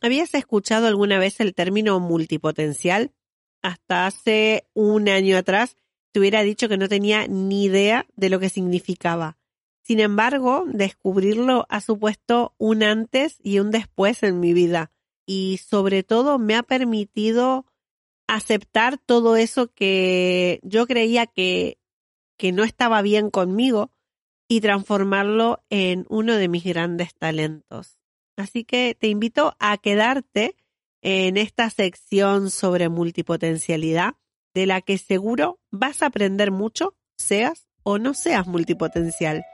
¿habías escuchado alguna vez el término multipotencial? Hasta hace un año atrás te hubiera dicho que no tenía ni idea de lo que significaba. Sin embargo, descubrirlo ha supuesto un antes y un después en mi vida y sobre todo me ha permitido aceptar todo eso que yo creía que, que no estaba bien conmigo y transformarlo en uno de mis grandes talentos. Así que te invito a quedarte en esta sección sobre multipotencialidad, de la que seguro vas a aprender mucho, seas o no seas multipotencial.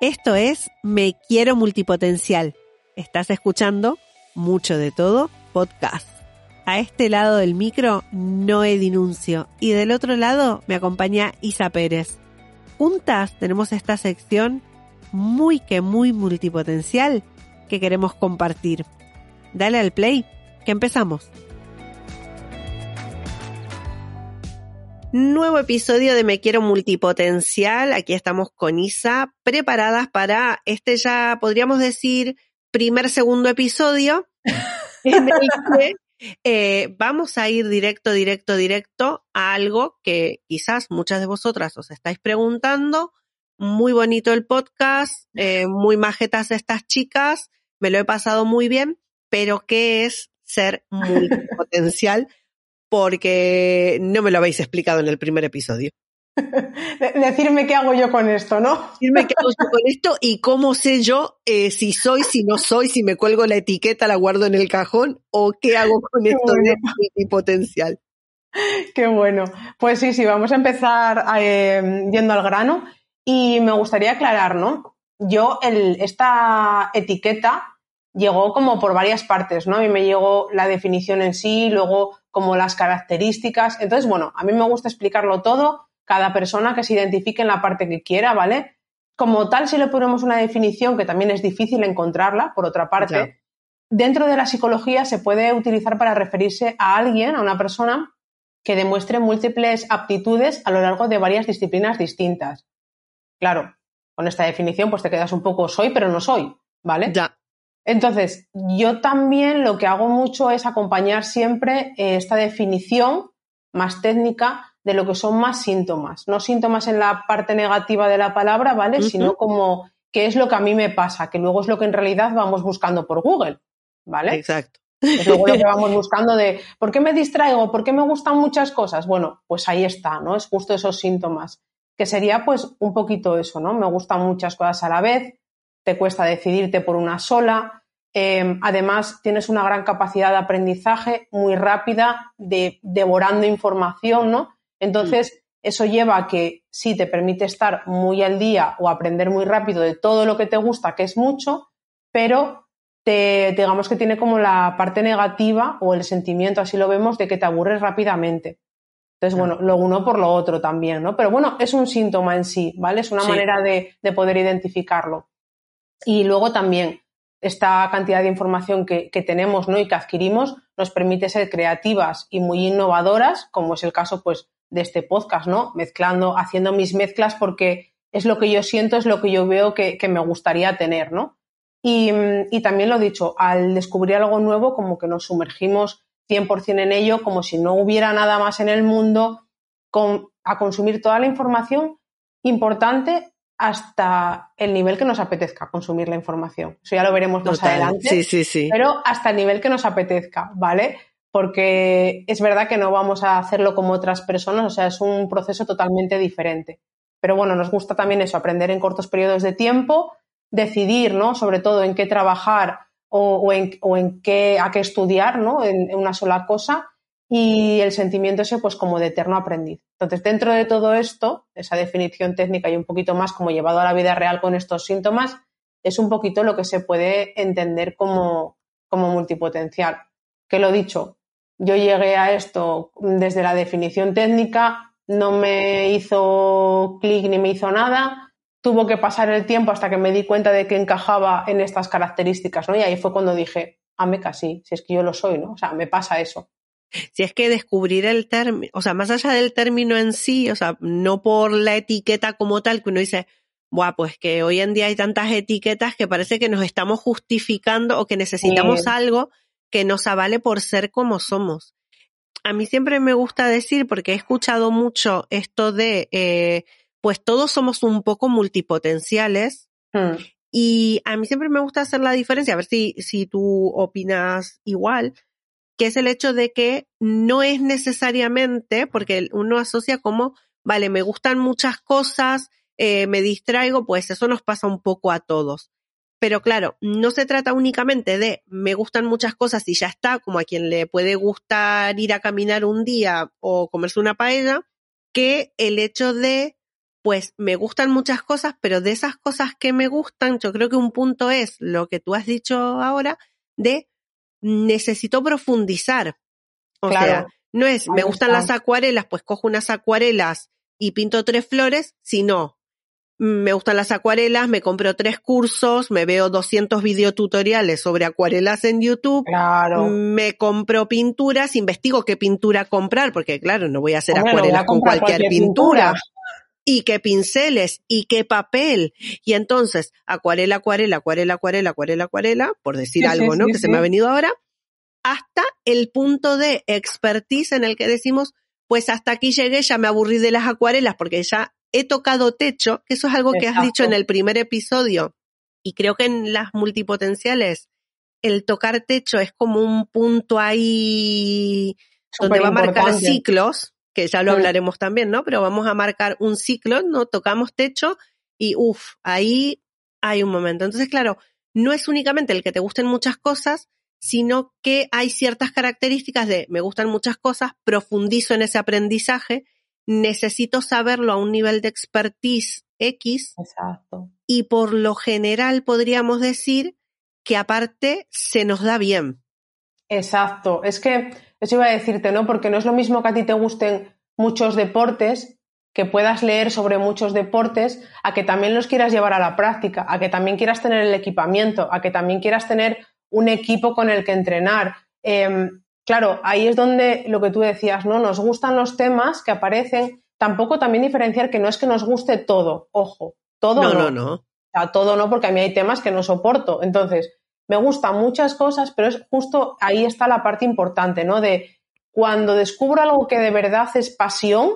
Esto es Me Quiero Multipotencial. Estás escuchando Mucho de Todo Podcast. A este lado del micro, Noé Dinuncio. Y del otro lado me acompaña Isa Pérez. Juntas tenemos esta sección muy que muy multipotencial que queremos compartir. Dale al play, que empezamos. Nuevo episodio de Me Quiero Multipotencial. Aquí estamos con Isa, preparadas para este ya, podríamos decir, primer, segundo episodio, en el que eh, vamos a ir directo, directo, directo a algo que quizás muchas de vosotras os estáis preguntando. Muy bonito el podcast, eh, muy majetas estas chicas, me lo he pasado muy bien, pero ¿qué es ser multipotencial? porque no me lo habéis explicado en el primer episodio. Decirme qué hago yo con esto, ¿no? Decirme qué hago yo con esto y cómo sé yo eh, si soy, si no soy, si me cuelgo la etiqueta, la guardo en el cajón o qué hago con esto de mi potencial. Qué bueno. Pues sí, sí, vamos a empezar eh, yendo al grano y me gustaría aclarar, ¿no? Yo, el, esta etiqueta llegó como por varias partes, ¿no? A mí me llegó la definición en sí, luego como las características. Entonces, bueno, a mí me gusta explicarlo todo, cada persona que se identifique en la parte que quiera, ¿vale? Como tal, si le ponemos una definición, que también es difícil encontrarla, por otra parte, dentro de la psicología se puede utilizar para referirse a alguien, a una persona que demuestre múltiples aptitudes a lo largo de varias disciplinas distintas. Claro, con esta definición pues te quedas un poco soy, pero no soy, ¿vale? Ya. Entonces, yo también lo que hago mucho es acompañar siempre eh, esta definición más técnica de lo que son más síntomas. No síntomas en la parte negativa de la palabra, ¿vale? Sino como qué es lo que a mí me pasa, que luego es lo que en realidad vamos buscando por Google, ¿vale? Exacto. Es luego lo que vamos buscando de ¿por qué me distraigo? ¿Por qué me gustan muchas cosas? Bueno, pues ahí está, ¿no? Es justo esos síntomas. Que sería pues un poquito eso, ¿no? Me gustan muchas cosas a la vez, te cuesta decidirte por una sola. Em, además, tienes una gran capacidad de aprendizaje muy rápida, de devorando información, ¿no? Entonces, mm. eso lleva a que sí te permite estar muy al día o aprender muy rápido de todo lo que te gusta, que es mucho, pero te, digamos que tiene como la parte negativa o el sentimiento, así lo vemos, de que te aburres rápidamente. Entonces, bueno, lo uno por lo otro también, ¿no? Pero bueno, es un síntoma en sí, ¿vale? Es una manera de, de poder identificarlo. Y luego también esta cantidad de información que, tenemos ¿no? y que adquirimos nos permite ser creativas y muy innovadoras, como es el caso pues, de este podcast, ¿no? Mezclando, haciendo mis mezclas porque es lo que yo siento, es lo que yo veo que, me gustaría tener, ¿no? Y, también lo he dicho, al descubrir algo nuevo, como que nos sumergimos 100% en ello, como si no hubiera nada más en el mundo, a consumir toda la información importante hasta el nivel que nos apetezca consumir la información. Eso ya lo veremos más adelante. Sí, sí, sí. Pero hasta el nivel que nos apetezca, ¿vale? Porque es verdad que no vamos a hacerlo como otras personas, o sea, es un proceso totalmente diferente. Pero bueno, nos gusta también eso, aprender en cortos periodos de tiempo, decidir, ¿no? Sobre todo en qué trabajar o, en, qué, a qué estudiar, ¿no? en una sola cosa y el sentimiento ese pues como de eterno aprendiz. Entonces, dentro de todo esto, esa definición técnica y un poquito más como llevado a la vida real con estos síntomas, es un poquito lo que se puede entender como, como multipotencial. Que lo dicho, yo llegué a esto desde la definición técnica, no me hizo clic ni me hizo nada, tuvo que pasar el tiempo hasta que me di cuenta de que encajaba en estas características, ¿no? Y ahí fue cuando dije, ah, me casi, si es que yo lo soy, ¿no? O sea, me pasa eso. Si es que descubrir el término, o sea, más allá del término en sí, o sea, no por la etiqueta como tal, que uno dice, buah, pues que hoy en día hay tantas etiquetas que parece que nos estamos justificando o que necesitamos algo que nos avale por ser como somos. A mí siempre me gusta decir, porque he escuchado mucho esto de, eh, pues todos somos un poco multipotenciales. Hmm. Y a mí siempre me gusta hacer la diferencia, a ver si, si tú opinas igual, que es el hecho de que no es necesariamente, porque uno asocia como, vale, me gustan muchas cosas, eh, me distraigo, pues eso nos pasa un poco a todos. Pero claro, no se trata únicamente de me gustan muchas cosas y ya está, como a quien le puede gustar ir a caminar un día o comerse una paella, que el hecho de, pues me gustan muchas cosas, pero de esas cosas que me gustan, yo creo que un punto es lo que tú has dicho ahora, de necesito profundizar. O sea, no es, me gustan las acuarelas, pues cojo unas acuarelas y pinto tres flores, sino me gustan las acuarelas, me compro tres cursos, me veo 200 videotutoriales sobre acuarelas en YouTube, claro. me compro pinturas, investigo qué pintura comprar, porque claro, no voy a hacer acuarelas con cualquier, pintura. Y qué pinceles, y qué papel. Y entonces, acuarela, acuarela, acuarela, acuarela, acuarela, acuarela, por decir algo, ¿no? que se me ha venido ahora, hasta el punto de expertise en el que decimos, pues hasta aquí llegué, ya me aburrí de las acuarelas porque ya he tocado techo, que eso es algo que has dicho en el primer episodio, y creo que en las multipotenciales el tocar techo es como un punto ahí donde va a marcar ciclos, que ya lo hablaremos también, ¿no? Pero vamos a marcar un ciclo, ¿no? Tocamos techo y uff, ahí hay un momento. Entonces, claro, no es únicamente el que te gusten muchas cosas, sino que hay ciertas características de me gustan muchas cosas, profundizo en ese aprendizaje necesito saberlo a un nivel de expertise X. Exacto. Y por lo general podríamos decir que aparte se nos da bien. Exacto. Es que eso iba a decirte, ¿no? Porque no es lo mismo que a ti te gusten muchos deportes, que puedas leer sobre muchos deportes, a que también los quieras llevar a la práctica, a que también quieras tener el equipamiento, a que también quieras tener un equipo con el que entrenar. Em, Claro, ahí es donde lo que tú decías, ¿no? Nos gustan los temas que aparecen. Tampoco también diferenciar que no es que nos guste todo, ojo, todo no. No, no, O sea, todo no, porque a mí hay temas que no soporto. Entonces, me gustan muchas cosas, pero es justo ahí está la parte importante, ¿no? De cuando descubro algo que de verdad es pasión,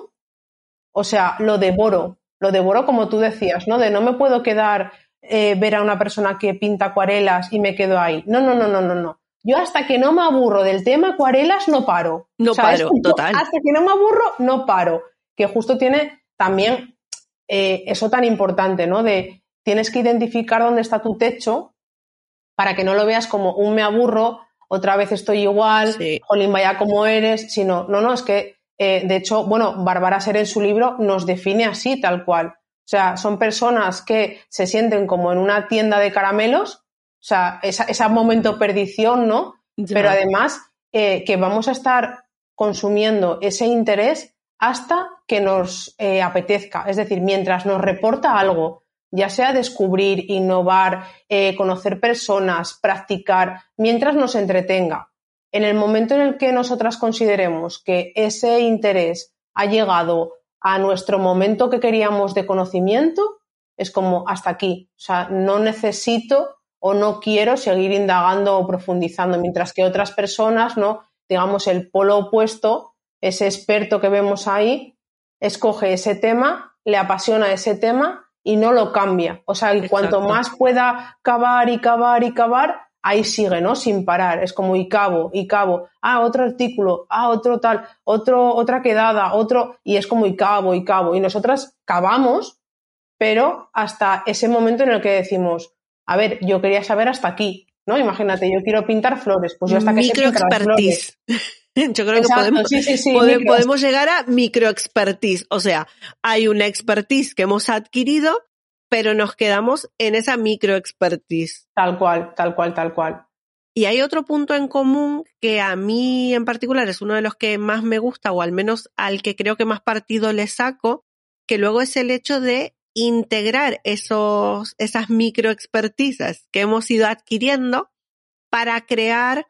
o sea, lo devoro, lo devoro como tú decías, ¿no? De no me puedo quedar, eh, ver a una persona que pinta acuarelas y me quedo ahí. No, no, no, no, no, no yo hasta que no me aburro del tema acuarelas no paro. No paro, total. Hasta que no me aburro, no paro. Que justo tiene también eh, eso tan importante, ¿no? De tienes que identificar dónde está tu techo para que no lo veas como un me aburro, otra vez estoy igual, sí. jolín, vaya como eres, sino, no, no, es que, eh, de hecho, bueno, Bárbara Ser en su libro nos define así, tal cual. O sea, son personas que se sienten como en una tienda de caramelos o sea, ese momento perdición, ¿no? Pero además eh, que vamos a estar consumiendo ese interés hasta que nos eh, apetezca. Es decir, mientras nos reporta algo, ya sea descubrir, innovar, eh, conocer personas, practicar, mientras nos entretenga. En el momento en el que nosotras consideremos que ese interés ha llegado a nuestro momento que queríamos de conocimiento, es como hasta aquí. O sea, no necesito o no quiero seguir indagando o profundizando, mientras que otras personas, ¿no? Digamos, el polo opuesto, ese experto que vemos ahí, escoge ese tema, le apasiona ese tema y no lo cambia. O sea, y cuanto más pueda cavar y cavar y cavar, ahí sigue, ¿no? Sin parar. Es como y cabo, y cabo. Ah, otro artículo, ah, otro tal, otro, otra quedada, otro, y es como y cabo, y cabo. Y nosotras cavamos, pero hasta ese momento en el que decimos, a ver, yo quería saber hasta aquí, ¿no? Imagínate, yo quiero pintar flores, pues yo hasta que Microexpertise. Yo creo que podemos, podemos llegar a microexpertise. O sea, hay una expertise que hemos adquirido, pero nos quedamos en esa microexpertise. Tal cual, tal cual, tal cual. Y hay otro punto en común que a mí en particular es uno de los que más me gusta, o al menos al que creo que más partido le saco, que luego es el hecho de integrar esos, esas microexpertizas que hemos ido adquiriendo para crear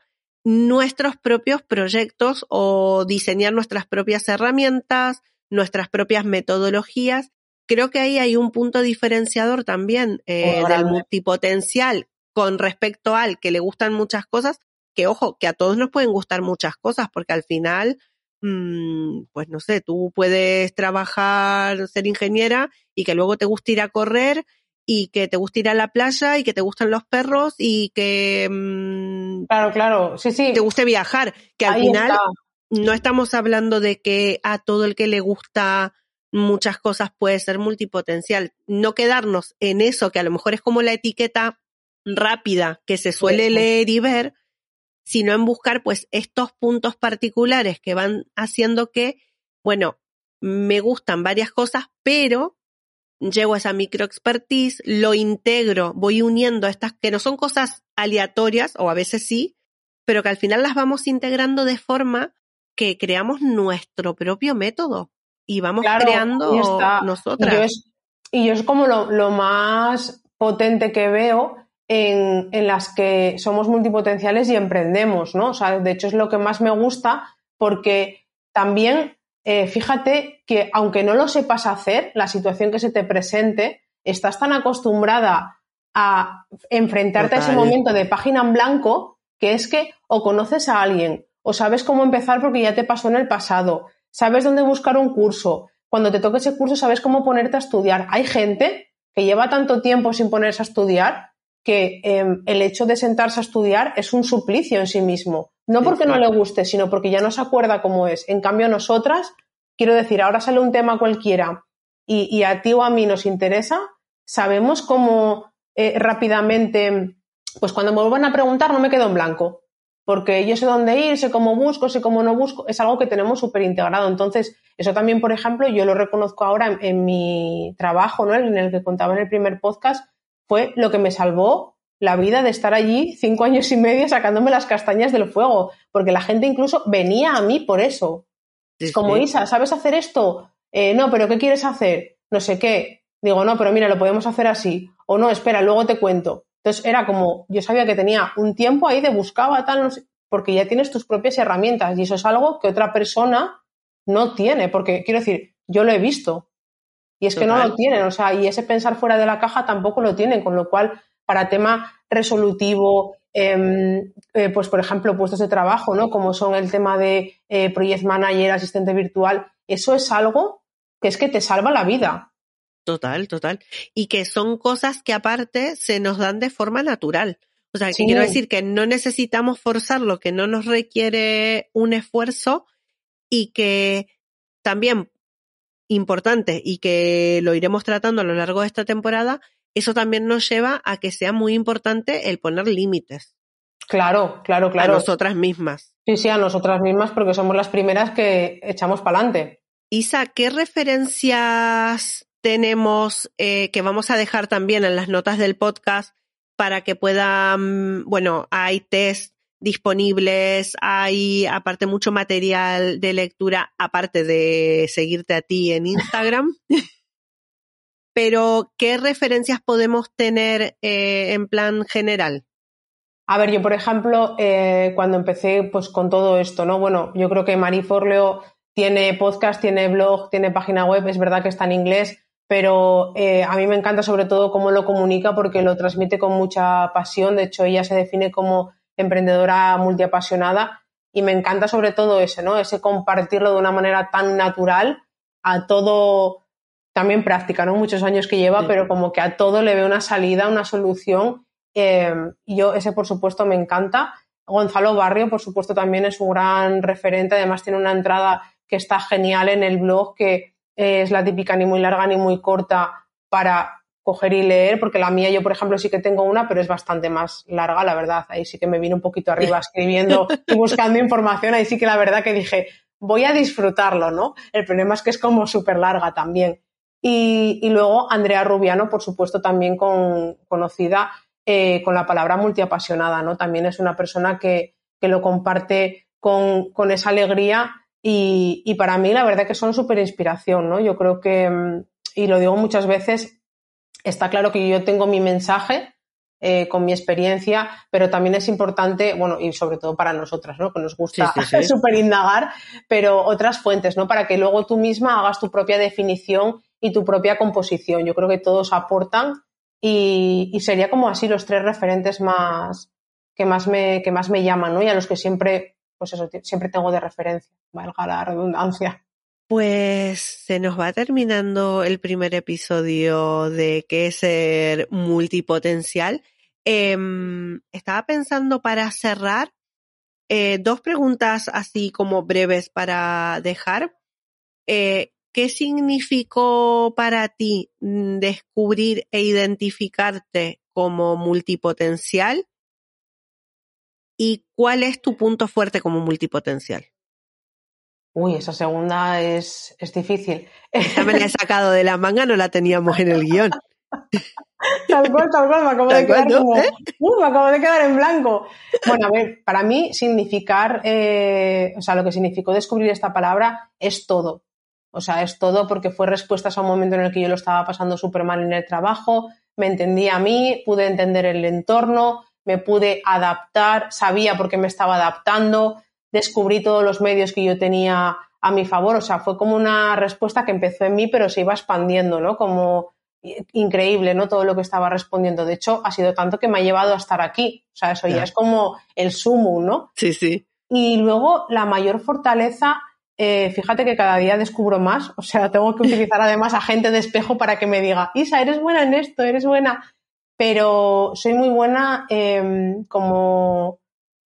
nuestros propios proyectos o diseñar nuestras propias herramientas, nuestras propias metodologías. Creo que ahí hay un punto diferenciador también eh, del multipotencial con respecto al que le gustan muchas cosas, que ojo, que a todos nos pueden gustar muchas cosas, porque al final, mmm, pues no sé, tú puedes trabajar, ser ingeniera y que luego te guste ir a correr y que te guste ir a la playa y que te gustan los perros y que mmm, claro claro. Sí sí. te guste viajar que al final no estamos hablando de que a todo el que le gusta muchas cosas puede ser multipotencial. No quedarnos en eso que a lo mejor es como la etiqueta rápida que se suele leer y ver sino en buscar pues estos puntos particulares que van haciendo que bueno me gustan varias cosas pero llego a esa micro expertise, lo integro, voy uniendo estas que no son cosas aleatorias, o a veces sí, pero que al final las vamos integrando de forma que creamos nuestro propio método y vamos creando nosotras. Y yo es, como lo, más potente que veo en, en, las que somos multipotenciales y emprendemos, ¿no? O sea, de hecho es lo que más me gusta porque también eh, fíjate que aunque no lo sepas hacer, la situación que se te presente, estás tan acostumbrada a enfrentarte a ese momento de página en blanco que es que o conoces a alguien o sabes cómo empezar porque ya te pasó en el pasado, sabes dónde buscar un curso, cuando te toque ese curso sabes cómo ponerte a estudiar. Hay gente que lleva tanto tiempo sin ponerse a estudiar que em, el hecho de sentarse a estudiar es un suplicio en sí mismo. No porque no le guste, sino porque ya no se acuerda cómo es. En cambio, nosotras, quiero decir, ahora sale un tema cualquiera y, a ti o a mí nos interesa, sabemos cómo eh, rápidamente, pues cuando me vuelvan a preguntar no me quedo en blanco, porque yo sé dónde ir, sé cómo busco, sé cómo no busco, es algo que tenemos súper integrado. Entonces, eso también, por ejemplo, yo lo reconozco ahora en, mi trabajo, ¿no? en el que contaba en el primer podcast, fue lo que me salvó la vida de estar allí cinco años y medio sacándome las castañas del fuego, porque la gente incluso venía a mí por eso. Es como, Isa, ¿sabes hacer esto? Eh, no, pero ¿qué quieres hacer? No sé qué. Digo, no, pero mira, lo podemos hacer así. O no, espera, luego te cuento. Entonces era como, yo sabía que tenía un tiempo ahí de buscaba tal, no sé, porque ya tienes tus propias herramientas y eso es algo que otra persona no tiene, porque quiero decir, yo lo he visto y es que no lo tienen, o sea, y ese pensar fuera de la caja tampoco lo tienen, con lo cual para tema resolutivo, em, eh, pues por ejemplo, puestos de trabajo, ¿no? Como son el tema de eh, project manager, asistente virtual, eso es algo que es que te salva la vida. Total, total. Y que son cosas que aparte se nos dan de forma natural. O sea, que quiero decir que no necesitamos forzarlo, que no nos requiere un esfuerzo y que también importante y que lo iremos tratando a lo largo de esta temporada, eso también nos lleva a que sea muy importante el poner límites. Claro, claro, claro. A nosotras mismas. Sí, sí, a nosotras mismas porque somos las primeras que echamos para adelante. Isa, ¿qué referencias tenemos eh, que vamos a dejar también en las notas del podcast para que puedan, bueno, hay test disponibles, hay aparte mucho material de lectura, aparte de seguirte a ti en Instagram. pero ¿qué referencias podemos tener eh, en plan general? A ver, yo por ejemplo, eh, cuando empecé pues con todo esto, ¿no? Bueno, yo creo que Marie Forleo tiene podcast, tiene blog, tiene página web, es verdad que está en inglés, pero eh, a mí me encanta sobre todo cómo lo comunica porque lo transmite con mucha pasión. De hecho, ella se define como emprendedora multiapasionada y me encanta sobre todo ese, ¿no? Ese compartirlo de una manera tan natural a todo también práctica, ¿no? Muchos años que lleva, pero como que a todo le ve una salida, una solución. Eh, y yo, ese por supuesto me encanta. Gonzalo Barrio, por supuesto, también es un gran referente. Además, tiene una entrada que está genial en el blog, que es la típica ni muy larga ni muy corta para coger y leer, porque la mía yo, por ejemplo, sí que tengo una, pero es bastante más larga, la verdad. Ahí sí que me vine un poquito arriba escribiendo y buscando información. Ahí sí que la verdad que dije, voy a disfrutarlo, ¿no? El problema es que es como súper larga también. Y, luego Andrea Rubiano, por supuesto, también con, conocida eh, con la palabra multiapasionada, ¿no? También es una persona que, que lo comparte con, con esa alegría y, y, para mí la verdad que son súper inspiración, ¿no? Yo creo que, mm, y lo digo muchas veces, está claro que yo tengo mi mensaje, eh, con mi experiencia, pero también es importante, bueno, y sobre todo para nosotras, ¿no? Que nos gusta súper indagar, pero otras fuentes, ¿no? Para que luego tú misma hagas tu propia definición y tu propia composición. Yo creo que todos aportan y, sería como así los tres referentes más que más me, que más me llaman, ¿no? Y a los que siempre, pues eso, siempre tengo de referencia, valga la redundancia. Pues se nos va terminando el primer episodio de qué es ser multipotencial. Em, estaba pensando para cerrar eh, dos preguntas así como breves para dejar. Eh, ¿Qué significó para ti mm, descubrir e identificarte como multipotencial? ¿Y cuál es tu punto fuerte como multipotencial? Uy, esa segunda es, es difícil. Esta me la he sacado de la manga, no la teníamos en el guion. Tal cual, tal cual, me acabo, de quedar ¿Eh? me acabo de quedar en blanco. Bueno, a ver, para mí significar, eh, o sea, lo que significó descubrir esta palabra es todo. O sea, es todo porque fue respuesta a un momento en el que yo lo estaba pasando súper mal en el trabajo, me entendí a mí, pude entender el entorno, me pude adaptar, sabía por qué me estaba adaptando, descubrí todos los medios que yo tenía a mi favor. O sea, fue como una respuesta que empezó en mí, pero se iba expandiendo, ¿no? Como increíble, ¿no? Todo lo que estaba respondiendo. De hecho, ha sido tanto que me ha llevado a estar aquí. O sea, eso ya es como el sumo, ¿no? Sí, sí. Y luego la mayor fortaleza, eh, fíjate que cada día descubro más. O sea, tengo que utilizar además a gente de espejo para que me diga, Isa, eres buena en esto, eres buena. Pero soy muy buena em, como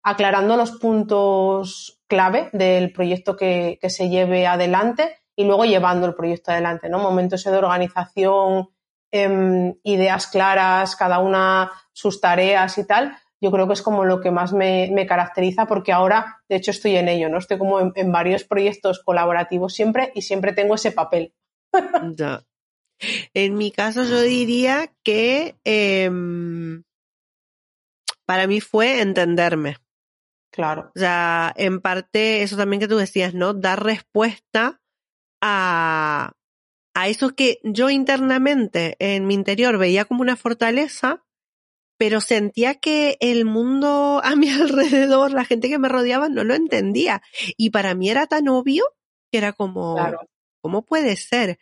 aclarando los puntos clave del proyecto que, se lleve adelante y luego llevando el proyecto adelante, ¿no? Momentos de organización, Em, ideas claras, cada una sus tareas y tal, yo creo que es como lo que más me, caracteriza porque ahora, de hecho, estoy en ello, ¿no? Estoy como en, varios proyectos colaborativos siempre y siempre tengo ese papel. En mi caso, yo diría que em, para mí fue entenderme. Claro. O sea, en parte, eso también que tú decías, ¿no? Dar respuesta a, a eso que yo internamente en mi interior veía como una fortaleza, pero sentía que el mundo a mi alrededor, la gente que me rodeaba, no lo entendía. Y para mí era tan obvio que era como, ¿cómo puede ser?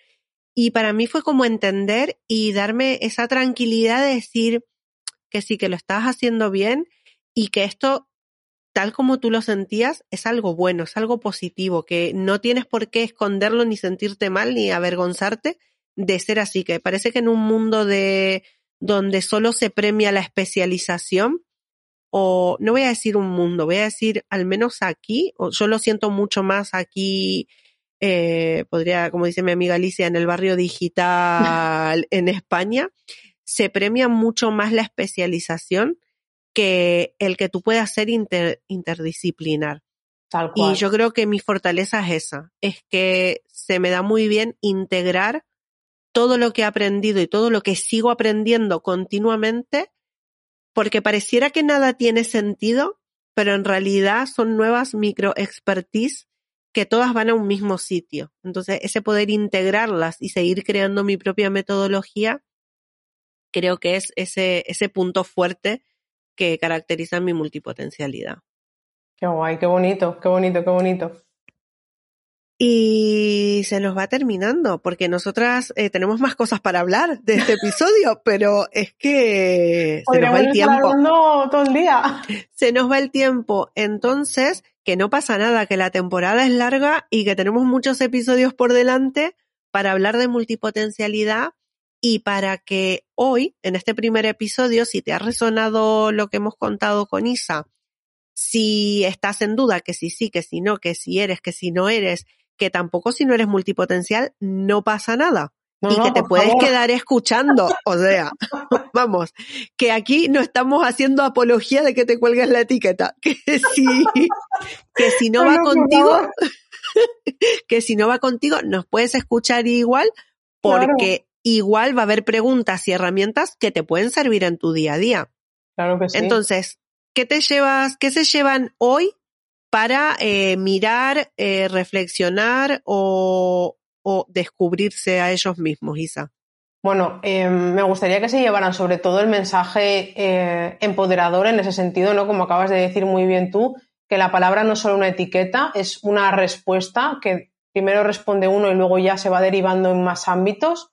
Y para mí fue como entender y darme esa tranquilidad de decir que sí, que lo estás haciendo bien y que esto tal como tú lo sentías, es algo bueno, es algo positivo, que no tienes por qué esconderlo ni sentirte mal ni avergonzarte de ser así, que parece que en un mundo de donde solo se premia la especialización, o no voy a decir un mundo, voy a decir al menos aquí, o yo lo siento mucho más aquí, eh, podría, como dice mi amiga Alicia, en el barrio digital en España, se premia mucho más la especialización que el que tú puedas ser interdisciplinar. Tal cual. Y yo creo que mi fortaleza es esa, es que se me da muy bien integrar todo lo que he aprendido y todo lo que sigo aprendiendo continuamente, porque pareciera que nada tiene sentido, pero en realidad son nuevas micro expertise que todas van a un mismo sitio. Entonces, ese poder integrarlas y seguir creando mi propia metodología, creo que es ese, ese punto fuerte que caracterizan mi multipotencialidad. Qué guay, qué bonito, qué bonito, qué bonito. Y se nos va terminando, porque nosotras eh, tenemos más cosas para hablar de este episodio, pero es que se nos va el tiempo. todo el día. Se nos va el tiempo. Entonces, que no pasa nada, que la temporada es larga y que tenemos muchos episodios por delante para hablar de multipotencialidad y para que hoy, en este primer episodio, si te ha resonado lo que hemos contado con Isa, si estás en duda, que si sí, que si no, que si eres, que si no eres, que tampoco si no eres multipotencial, no pasa nada. y que te puedes quedar escuchando. O sea, vamos, que aquí no estamos haciendo apología de que te cuelgues la etiqueta. Que si, que si no va contigo, que si no va contigo, nos puedes escuchar igual porque igual va a haber preguntas y herramientas que te pueden servir en tu día a día. Claro que sí. Entonces, ¿qué te llevas, qué se llevan hoy para eh, mirar, eh, reflexionar o, descubrirse a ellos mismos, Isa? Bueno, em, me gustaría que se llevaran sobre todo el mensaje eh, empoderador en ese sentido, ¿no? Como acabas de decir muy bien tú, que la palabra no es solo una etiqueta, es una respuesta que primero responde uno y luego ya se va derivando en más ámbitos,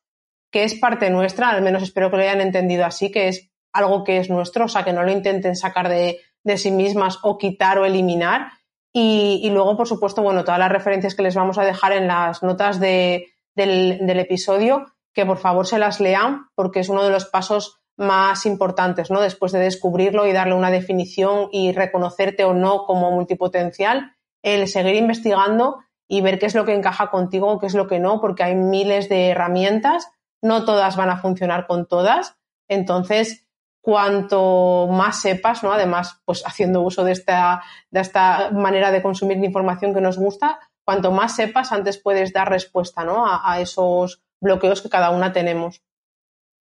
que es parte nuestra, al menos espero que lo hayan entendido así, que es algo que es nuestro, o sea, que no lo intenten sacar de, de sí mismas o quitar o eliminar. Y, luego, por supuesto, bueno, todas las referencias que les vamos a dejar en las notas de, del, del, episodio, que por favor se las lean, porque es uno de los pasos más importantes, ¿no? Después de descubrirlo y darle una definición y reconocerte o no como multipotencial, el seguir investigando y ver qué es lo que encaja contigo, qué es lo que no, porque hay miles de herramientas, no todas van a funcionar con todas. Entonces, cuanto más sepas, ¿no? Además, pues haciendo uso de esta, de esta manera de consumir información que nos gusta, cuanto más sepas, antes puedes dar respuesta, ¿no? A, esos bloqueos que cada una tenemos.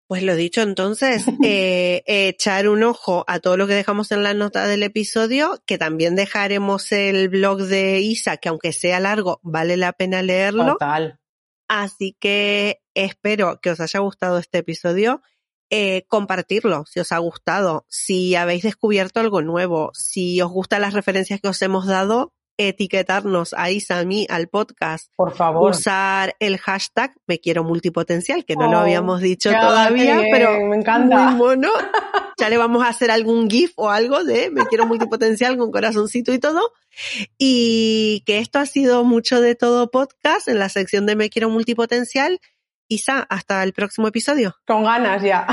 Pues lo dicho, entonces, eh, echar un ojo a todo lo que dejamos en la nota del episodio, que también dejaremos el blog de Isa, que aunque sea largo, vale la pena leerlo. Total. Así que espero que os haya gustado este episodio eh, compartirlo si os ha gustado, si habéis descubierto algo nuevo, si os gustan las referencias que os hemos dado, etiquetarnos a Isa, a mí, al podcast. Por favor. Usar el hashtag me quiero multipotencial, que no lo oh, habíamos dicho todavía, pero me encanta. muy mono. ya le vamos a hacer algún GIF o algo de me quiero multipotencial con corazoncito y todo. Y que esto ha sido mucho de todo podcast en la sección de me quiero multipotencial Isa, hasta el próximo episodio. Con ganas ya.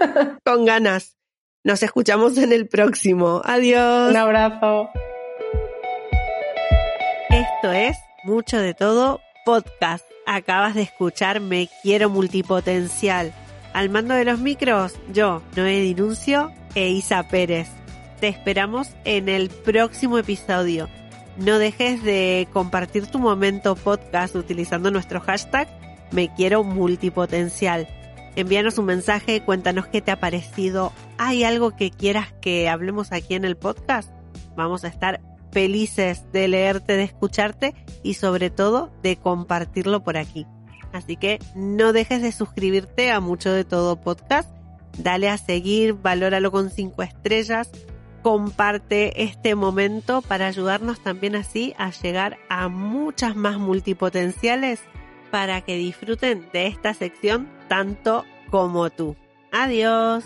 Con ganas. Nos escuchamos en el próximo. Adiós. Un abrazo. Esto es Mucho de Todo Podcast. Acabas de escuchar Me Quiero Multipotencial. Al mando de los micros, yo, Noé Dinuncio e Isa Pérez. Te esperamos en el próximo episodio. No dejes de compartir tu momento podcast utilizando nuestro hashtag me quiero multipotencial. Envíanos un mensaje, cuéntanos qué te ha parecido. ¿Hay algo que quieras que hablemos aquí en el podcast? Vamos a estar felices de leerte, de escucharte y sobre todo de compartirlo por aquí. Así que no dejes de suscribirte a Mucho de Todo Podcast. Dale a seguir, valóralo con cinco estrellas. Comparte este momento para ayudarnos también así a llegar a muchas más multipotenciales para que disfruten de esta sección tanto como tú. Adiós.